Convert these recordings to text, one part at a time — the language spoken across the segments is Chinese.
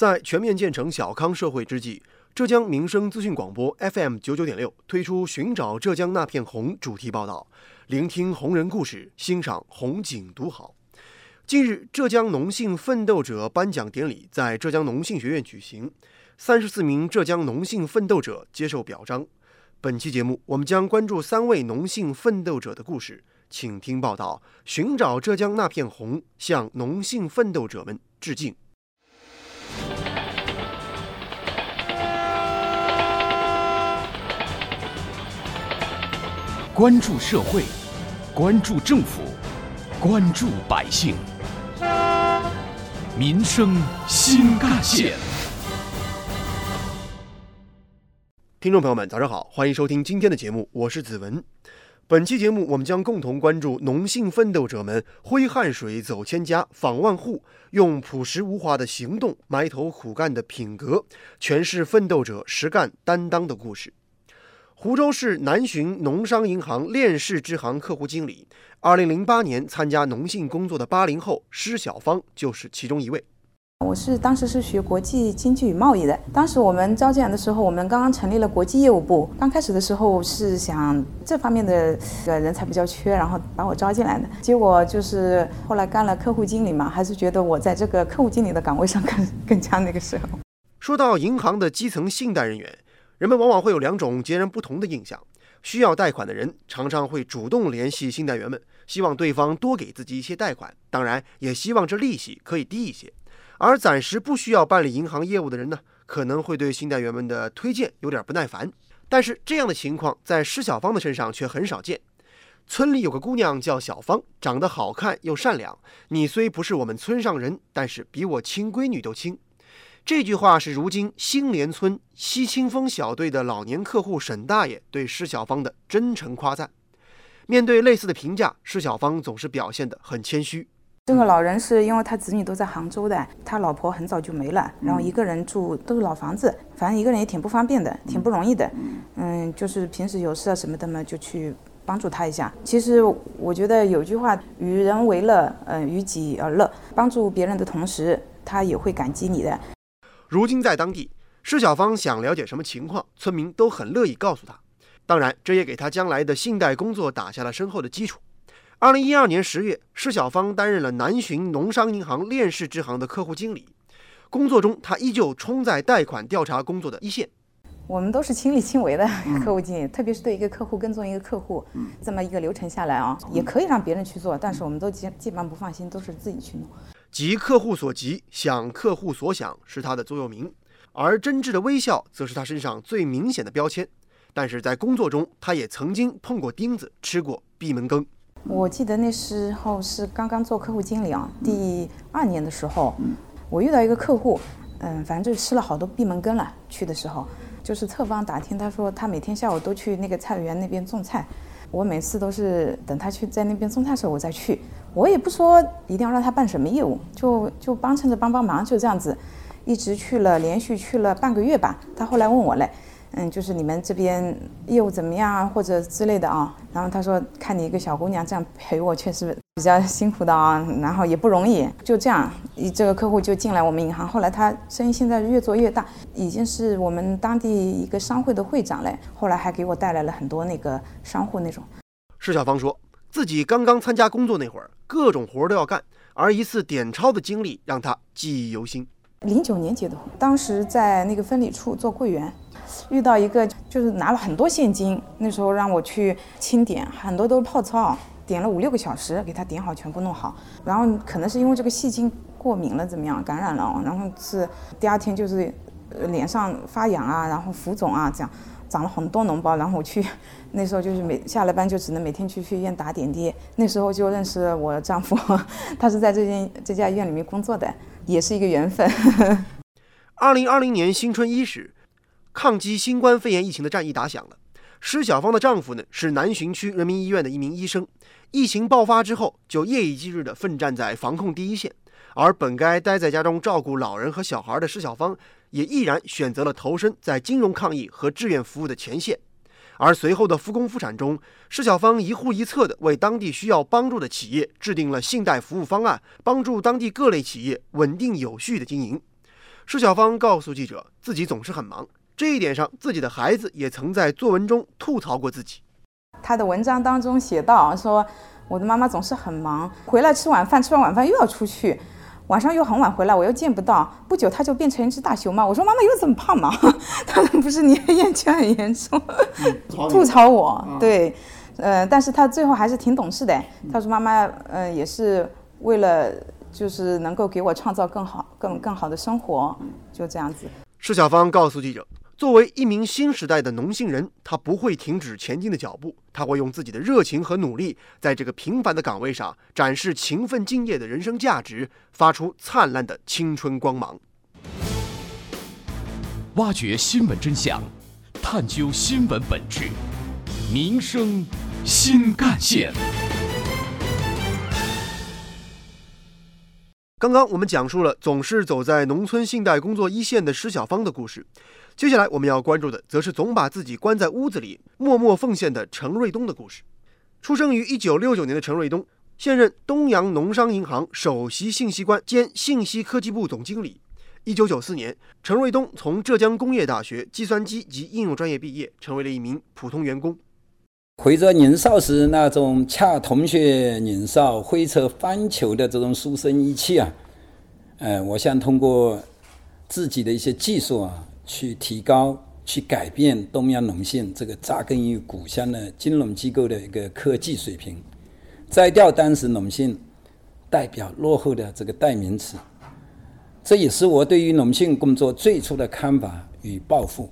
在全面建成小康社会之际，浙江民生资讯广播 FM 九九点六推出“寻找浙江那片红”主题报道，聆听红人故事，欣赏红景独好。近日，浙江农信奋斗者颁奖典礼在浙江农信学院举行，三十四名浙江农信奋斗者接受表彰。本期节目，我们将关注三位农信奋斗者的故事，请听报道：寻找浙江那片红，向农信奋斗者们致敬。关注社会，关注政府，关注百姓，民生新干线。听众朋友们，早上好，欢迎收听今天的节目，我是子文。本期节目，我们将共同关注农信奋斗者们挥汗水走千家、访万户，用朴实无华的行动、埋头苦干的品格，诠释奋斗者实干担当的故事。湖州市南浔农商银行链式支行客户经理，二零零八年参加农信工作的八零后施小芳就是其中一位。我是当时是学国际经济与贸易的，当时我们招进来的时候，我们刚刚成立了国际业务部。刚开始的时候是想这方面的呃人才比较缺，然后把我招进来的。结果就是后来干了客户经理嘛，还是觉得我在这个客户经理的岗位上更更加那个时候。说到银行的基层信贷人员。人们往往会有两种截然不同的印象：需要贷款的人常常会主动联系信贷员们，希望对方多给自己一些贷款，当然也希望这利息可以低一些；而暂时不需要办理银行业务的人呢，可能会对信贷员们的推荐有点不耐烦。但是这样的情况在施小芳的身上却很少见。村里有个姑娘叫小芳，长得好看又善良。你虽不是我们村上人，但是比我亲闺女都亲。这句话是如今新联村西清风小队的老年客户沈大爷对施小芳的真诚夸赞。面对类似的评价，施小芳总是表现得很谦虚。这个老人是因为他子女都在杭州的，他老婆很早就没了，然后一个人住都是老房子，反正一个人也挺不方便的，挺不容易的。嗯，就是平时有事啊什么的嘛，就去帮助他一下。其实我觉得有句话，与人为乐，嗯，与己而乐。帮助别人的同时，他也会感激你的。如今在当地，施小芳想了解什么情况，村民都很乐意告诉他。当然，这也给他将来的信贷工作打下了深厚的基础。二零一二年十月，施小芳担任了南浔农商银行链市支行的客户经理。工作中，他依旧冲在贷款调查工作的一线。我们都是亲力亲为的客户经理，特别是对一个客户跟踪一个客户，这么一个流程下来啊，也可以让别人去做，但是我们都基基本上不放心，都是自己去弄。急客户所急，想客户所想是他的座右铭，而真挚的微笑则是他身上最明显的标签。但是在工作中，他也曾经碰过钉子，吃过闭门羹。我记得那时候是刚刚做客户经理啊，第二年的时候，我遇到一个客户，嗯，反正就吃了好多闭门羹了。去的时候，就是侧方打听，他说他每天下午都去那个菜园那边种菜。我每次都是等他去在那边种菜的时候，我再去。我也不说一定要让他办什么业务，就就帮衬着帮帮忙，就这样子，一直去了，连续去了半个月吧。他后来问我嘞，嗯，就是你们这边业务怎么样啊，或者之类的啊。然后他说，看你一个小姑娘这样陪我，确实比较辛苦的啊，然后也不容易。就这样，一这个客户就进来我们银行。后来他生意现在越做越大，已经是我们当地一个商会的会长嘞。后来还给我带来了很多那个商户那种。施小芳说。自己刚刚参加工作那会儿，各种活儿都要干，而一次点钞的经历让他记忆犹新。零九年结的婚，当时在那个分理处做柜员，遇到一个就是拿了很多现金，那时候让我去清点，很多都是泡钞，点了五六个小时，给他点好，全部弄好。然后可能是因为这个细菌过敏了，怎么样感染了，然后是第二天就是脸上发痒啊，然后浮肿啊，这样。长了很多脓包，然后我去，那时候就是每下了班就只能每天去去医院打点滴。那时候就认识我丈夫，他是在这间这家医院里面工作的，也是一个缘分。二零二零年新春伊始，抗击新冠肺炎疫情的战役打响了。施小芳的丈夫呢是南浔区人民医院的一名医生，疫情爆发之后就夜以继日地奋战在防控第一线，而本该待在家中照顾老人和小孩的施小芳。也毅然选择了投身在金融抗疫和志愿服务的前线，而随后的复工复产中，施小芳一户一策地为当地需要帮助的企业制定了信贷服务方案，帮助当地各类企业稳定有序的经营。施小芳告诉记者，自己总是很忙，这一点上，自己的孩子也曾在作文中吐槽过自己。他的文章当中写到说：“我的妈妈总是很忙，回来吃晚饭，吃完晚饭又要出去，晚上又很晚回来，我又见不到。不久他就变成一只大熊猫。我说妈妈又这么胖吗？他说不是，你厌倦很严重，吐槽我。对，呃，但是他最后还是挺懂事的。他说妈妈，呃，也是为了就是能够给我创造更好、更更好的生活，就这样子。”施小芳告诉记者。作为一名新时代的农信人，他不会停止前进的脚步，他会用自己的热情和努力，在这个平凡的岗位上展示勤奋敬业的人生价值，发出灿烂的青春光芒。挖掘新闻真相，探究新闻本质，民生新干线。刚刚我们讲述了总是走在农村信贷工作一线的施小芳的故事。接下来我们要关注的，则是总把自己关在屋子里默默奉献的陈瑞东的故事。出生于1969年的陈瑞东，现任东阳农商银行首席信息官兼信息科技部总经理。1994年，陈瑞东从浙江工业大学计算机及应用专业毕业，成为了一名普通员工。回着年少时那种恰同学年少、挥斥方遒的这种书生意气啊，呃，我想通过自己的一些技术啊。去提高、去改变东阳农信这个扎根于故乡的金融机构的一个科技水平，摘掉当时农信代表落后的这个代名词，这也是我对于农信工作最初的看法与抱负。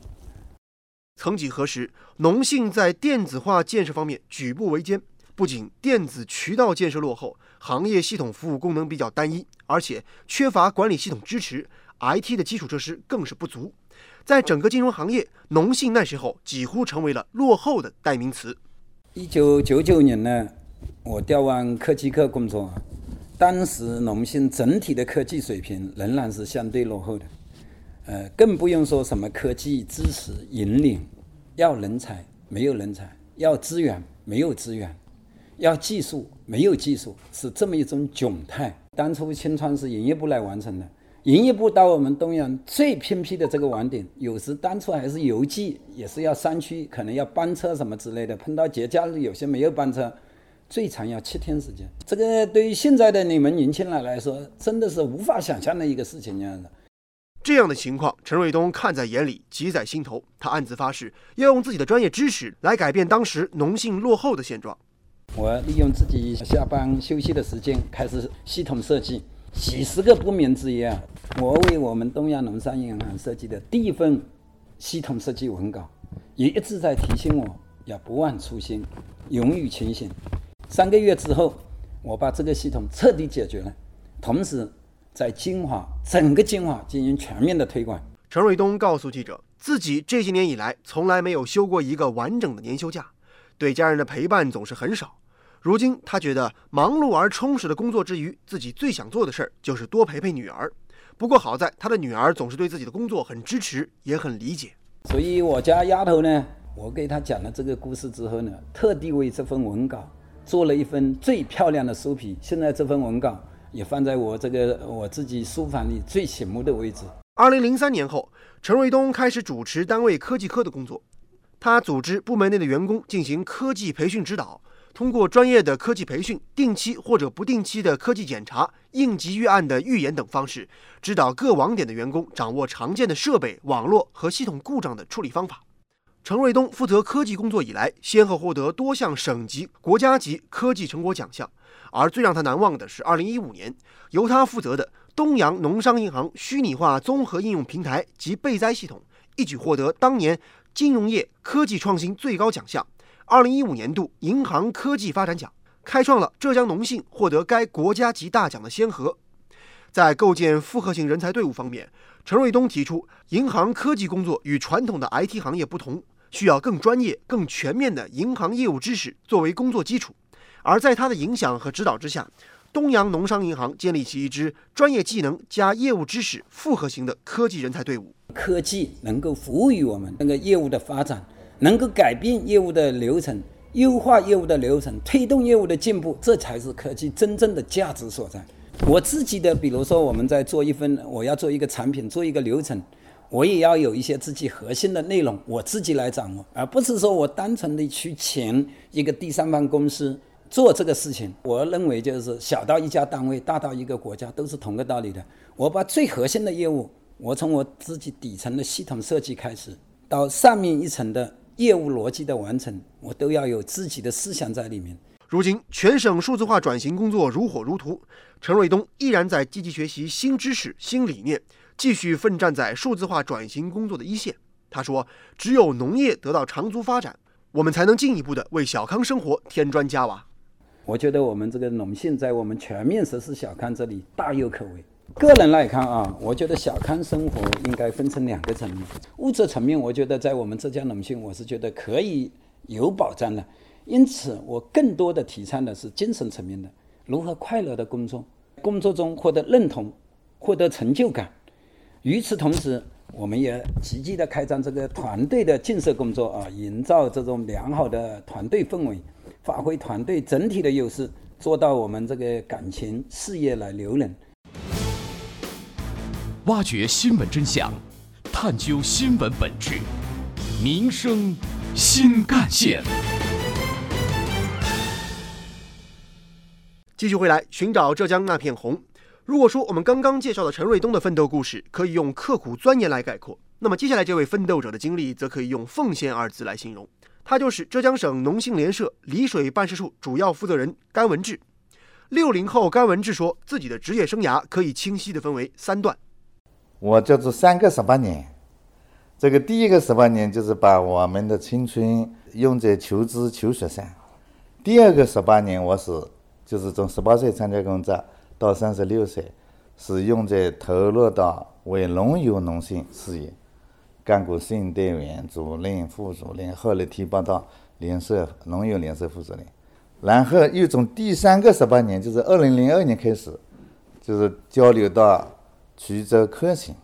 曾几何时，农信在电子化建设方面举步维艰，不仅电子渠道建设落后，行业系统服务功能比较单一，而且缺乏管理系统支持，IT 的基础设施更是不足。在整个金融行业，农信那时候几乎成为了落后的代名词。一九九九年呢，我调往科技科工作，当时农信整体的科技水平仍然是相对落后的，呃，更不用说什么科技知识引领，要人才没有人才，要资源没有资源，要技术没有技术，是这么一种窘态。当初清川是营业部来完成的。营业部到我们东阳最偏僻的这个网点，有时当初还是邮寄，也是要山区，可能要班车什么之类的。碰到节假日，有些没有班车，最长要七天时间。这个对于现在的你们年轻人来说，真的是无法想象的一个事情。这样的，这样的情况，陈瑞东看在眼里，急在心头。他暗自发誓，要用自己的专业知识来改变当时农信落后的现状。我利用自己下班休息的时间，开始系统设计。几十个不眠之夜啊！我为我们东亚农商银行设计的第一份系统设计文稿，也一直在提醒我要不忘初心，勇于前行。三个月之后，我把这个系统彻底解决了，同时在金华整个金华进行全面的推广。陈瑞东告诉记者，自己这些年以来从来没有休过一个完整的年休假，对家人的陪伴总是很少。如今，他觉得忙碌而充实的工作之余，自己最想做的事儿就是多陪陪女儿。不过好在他的女儿总是对自己的工作很支持，也很理解。所以我家丫头呢，我给她讲了这个故事之后呢，特地为这份文稿做了一份最漂亮的书皮。现在这份文稿也放在我这个我自己书房里最醒目的位置。二零零三年后，陈瑞东开始主持单位科技科的工作，他组织部门内的员工进行科技培训指导。通过专业的科技培训、定期或者不定期的科技检查、应急预案的预演等方式，指导各网点的员工掌握常见的设备、网络和系统故障的处理方法。陈瑞东负责科技工作以来，先后获得多项省级、国家级科技成果奖项，而最让他难忘的是2015年由他负责的东阳农商银行虚拟化综合应用平台及备灾系统，一举获得当年金融业科技创新最高奖项。二零一五年度银行科技发展奖开创了浙江农信获得该国家级大奖的先河。在构建复合型人才队伍方面，陈瑞东提出，银行科技工作与传统的 IT 行业不同，需要更专业、更全面的银行业务知识作为工作基础。而在他的影响和指导之下，东阳农商银行建立起一支专业技能加业务知识复合型的科技人才队伍。科技能够服务于我们那个业务的发展。能够改变业务的流程，优化业务的流程，推动业务的进步，这才是科技真正的价值所在。我自己的，比如说我们在做一份，我要做一个产品，做一个流程，我也要有一些自己核心的内容，我自己来掌握，而不是说我单纯的去请一个第三方公司做这个事情。我认为就是小到一家单位，大到一个国家，都是同个道理的。我把最核心的业务，我从我自己底层的系统设计开始，到上面一层的业务逻辑的完成，我都要有自己的思想在里面。如今，全省数字化转型工作如火如荼，陈瑞东依然在积极学习新知识、新理念，继续奋战在数字化转型工作的一线。他说：“只有农业得到长足发展，我们才能进一步的为小康生活添砖加瓦。”我觉得我们这个农信在我们全面实施小康这里大有可为。个人来看啊，我觉得小康生活应该分成两个层面，物质层面，我觉得在我们浙江农信，我是觉得可以有保障的。因此，我更多的提倡的是精神层面的，如何快乐的工作，工作中获得认同，获得成就感。与此同时，我们也积极的开展这个团队的建设工作啊，营造这种良好的团队氛围，发挥团队整体的优势，做到我们这个感情事业来留人。挖掘新闻真相，探究新闻本质，民生新干线。继续回来寻找浙江那片红。如果说我们刚刚介绍的陈瑞东的奋斗故事可以用刻苦钻研来概括，那么接下来这位奋斗者的经历则可以用奉献二字来形容。他就是浙江省农信联社丽水办事处主要负责人甘文志。六零后甘文志说，自己的职业生涯可以清晰地分为三段。我叫做三个十八年。这个第一个十八年就是把我们的青春用在求知求学上。第二个十八年，我是。就是从十八岁参加工作到三十六岁，是用在投入到为农友农信事业，干过信贷员、主任、副主任，后来提拔到联社农友联社副主任。然后又从第三个十八年，就是二零零二年开始，就是交流到衢州科信，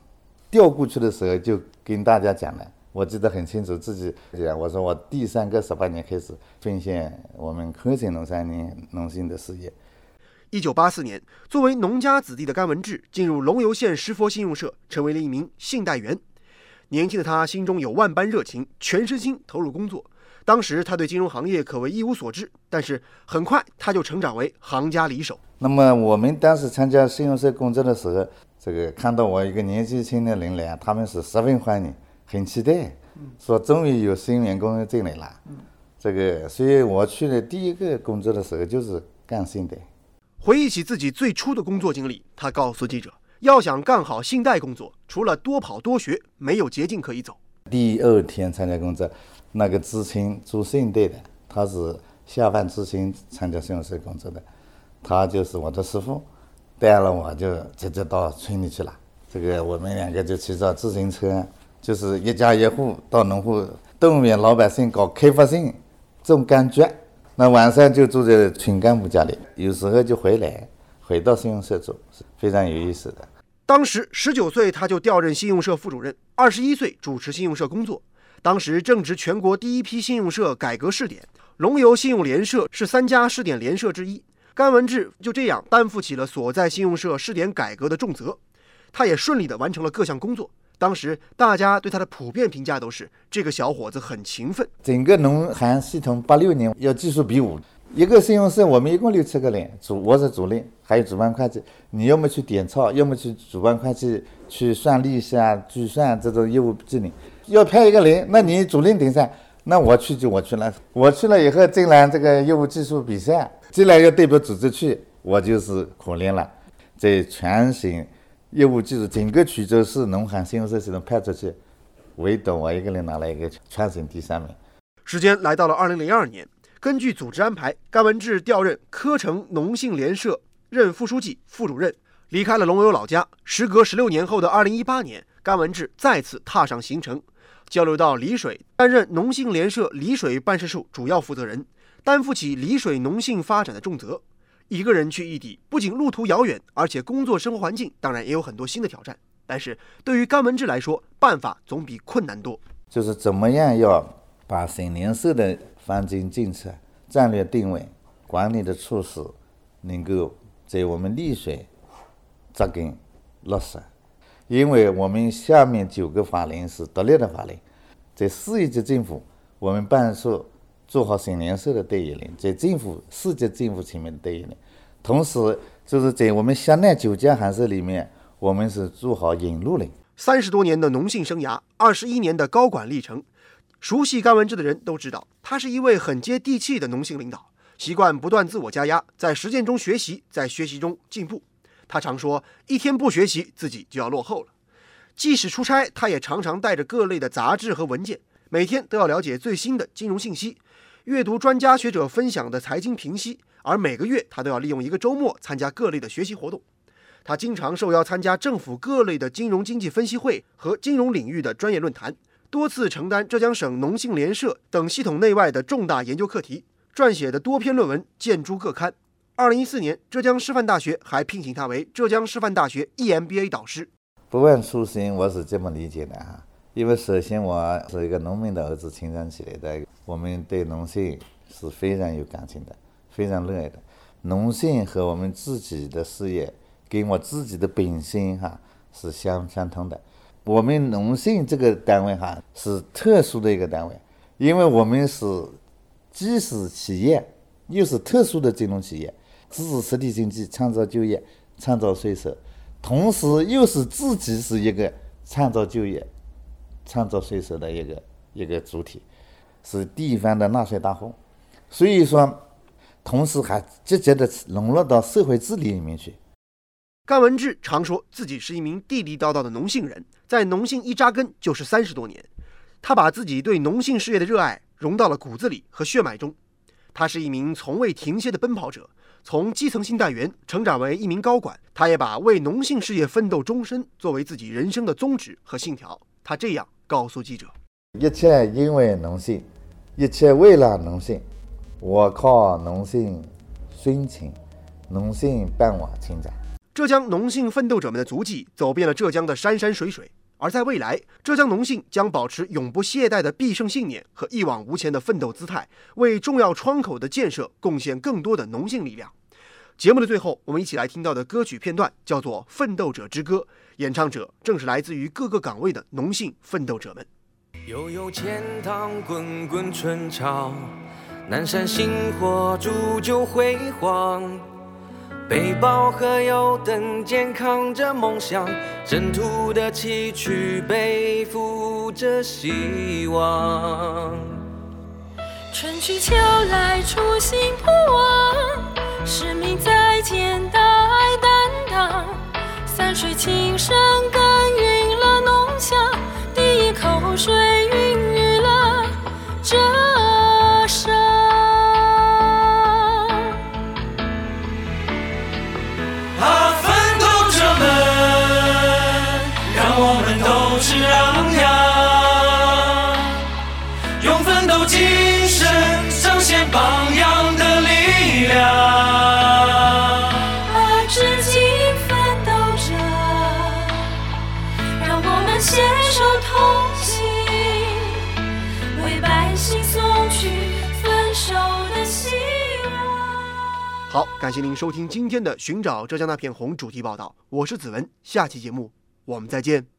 调过去的时候就跟大家讲了。我记得很清楚，自己讲我说我第三个十八年开始奉献我们科信农三年农信的事业。一九八四年，作为农家子弟的甘文志进入龙游县石佛信用社，成为了一名信贷员。年轻的他心中有万般热情，全身心投入工作。当时他对金融行业可谓一无所知，但是很快他就成长为行家里手。那么我们当时参加信用社工作的时候，这个看到我一个年纪轻的人来，他们是十分欢迎。很期待，说终于有新员工进来了。这个，所以我去的第一个工作的时候就是干信贷。回忆起自己最初的工作经历，他告诉记者：“要想干好信贷工作，除了多跑多学，没有捷径可以走。”第二天参加工作，那个知青做信贷的，他是下班知青参加信用社工作的，他就是我的师傅，带了我就直接到村里去了。这个我们两个就骑着自行车。就是一家一户到农户动员老百姓搞开发性种感觉，那晚上就住在村干部家里，有时候就回来，回到信用社做，非常有意思的。当时十九岁他就调任信用社副主任，二十一岁主持信用社工作。当时正值全国第一批信用社改革试点，龙游信用联社是三家试点联社之一。甘文志就这样担负起了所在信用社试点改革的重责，他也顺利地完成了各项工作。当时大家对他的普遍评价都是这个小伙子很勤奋。整个农行系统八六年要技术比武，一个信用社我们一共六七个人，主我是主任，还有主办会计，你要么去点钞，要么去主办会计去算利息啊、计算这种业务技能。要派一个人，那你主任顶上，那我去就我去了。我去了以后，进来这个业务技术比赛，进来要代表组织去，我就是可怜了，在全省。业务技术，整个衢州市农行信用社系统派出去，唯独我一个人拿了一个全省第三名。时间来到了二零零二年，根据组织安排，甘文志调任科城农信联社任副书记、副主任，离开了龙游老家。时隔十六年后的二零一八年，甘文志再次踏上行程，交流到丽水，担任农信联社丽水办事处主要负责人，担负起丽水农信发展的重责。一个人去异地，不仅路途遥远，而且工作生活环境当然也有很多新的挑战。但是对于甘文志来说，办法总比困难多。就是怎么样要把省联社的方针政策、战略定位、管理的措施，能够在我们丽水扎根落实。因为我们下面九个法令是独立的法令，在市一级政府，我们办事处做好省联社的代言人，在政府市级政府层面的代言人，同时就是在我们辖内九家函社里面，我们是做好引路人。三十多年的农信生涯，二十一年的高管历程，熟悉甘文志的人都知道，他是一位很接地气的农信领导，习惯不断自我加压，在实践中学习，在学习中进步。他常说：“一天不学习，自己就要落后了。”即使出差，他也常常带着各类的杂志和文件，每天都要了解最新的金融信息，阅读专家学者分享的财经评析。而每个月，他都要利用一个周末参加各类的学习活动。他经常受邀参加政府各类的金融经济分析会和金融领域的专业论坛，多次承担浙江省农信联社等系统内外的重大研究课题，撰写的多篇论文见诸各刊。二零一四年，浙江师范大学还聘请他为浙江师范大学 EMBA 导师。不问初心，我是这么理解的哈。因为首先我是一个农民的儿子成长起来的，我们对农信是非常有感情的，非常热爱的。农信和我们自己的事业，跟我自己的本心哈是相相通的。我们农信这个单位哈是特殊的一个单位，因为我们是既是企业，又是特殊的金融企业。支持实体经济，创造就业，创造税收，同时又是自己是一个创造就业、创造税收的一个一个主体，是地方的纳税大户。所以说，同时还积极的融入到社会治理里面去。甘文志常说自己是一名地地道道的农信人，在农信一扎根就是三十多年，他把自己对农信事业的热爱融到了骨子里和血脉中。他是一名从未停歇的奔跑者。从基层信贷员成长为一名高管，他也把为农信事业奋斗终身作为自己人生的宗旨和信条。他这样告诉记者：“一切因为农信，一切为了农信。我靠农信辛勤，农信伴我成长。”浙江农信奋斗者们的足迹走遍了浙江的山山水水。而在未来，浙江农信将保持永不懈怠的必胜信念和一往无前的奋斗姿态，为重要窗口的建设贡献更多的农信力量。节目的最后，我们一起来听到的歌曲片段叫做《奋斗者之歌》，演唱者正是来自于各个岗位的农信奋斗者们。悠悠钱塘滚滚春潮，南山星火铸就辉煌。背包和油灯，肩扛着梦想，征途的崎岖，背负着希望。春去秋来，初心不忘，使命在肩，大爱担当。三水青山耕耘了农乡，第一口水 How 好，感谢您收听今天的《寻找浙江那片红》主题报道，我是子文，下期节目我们再见。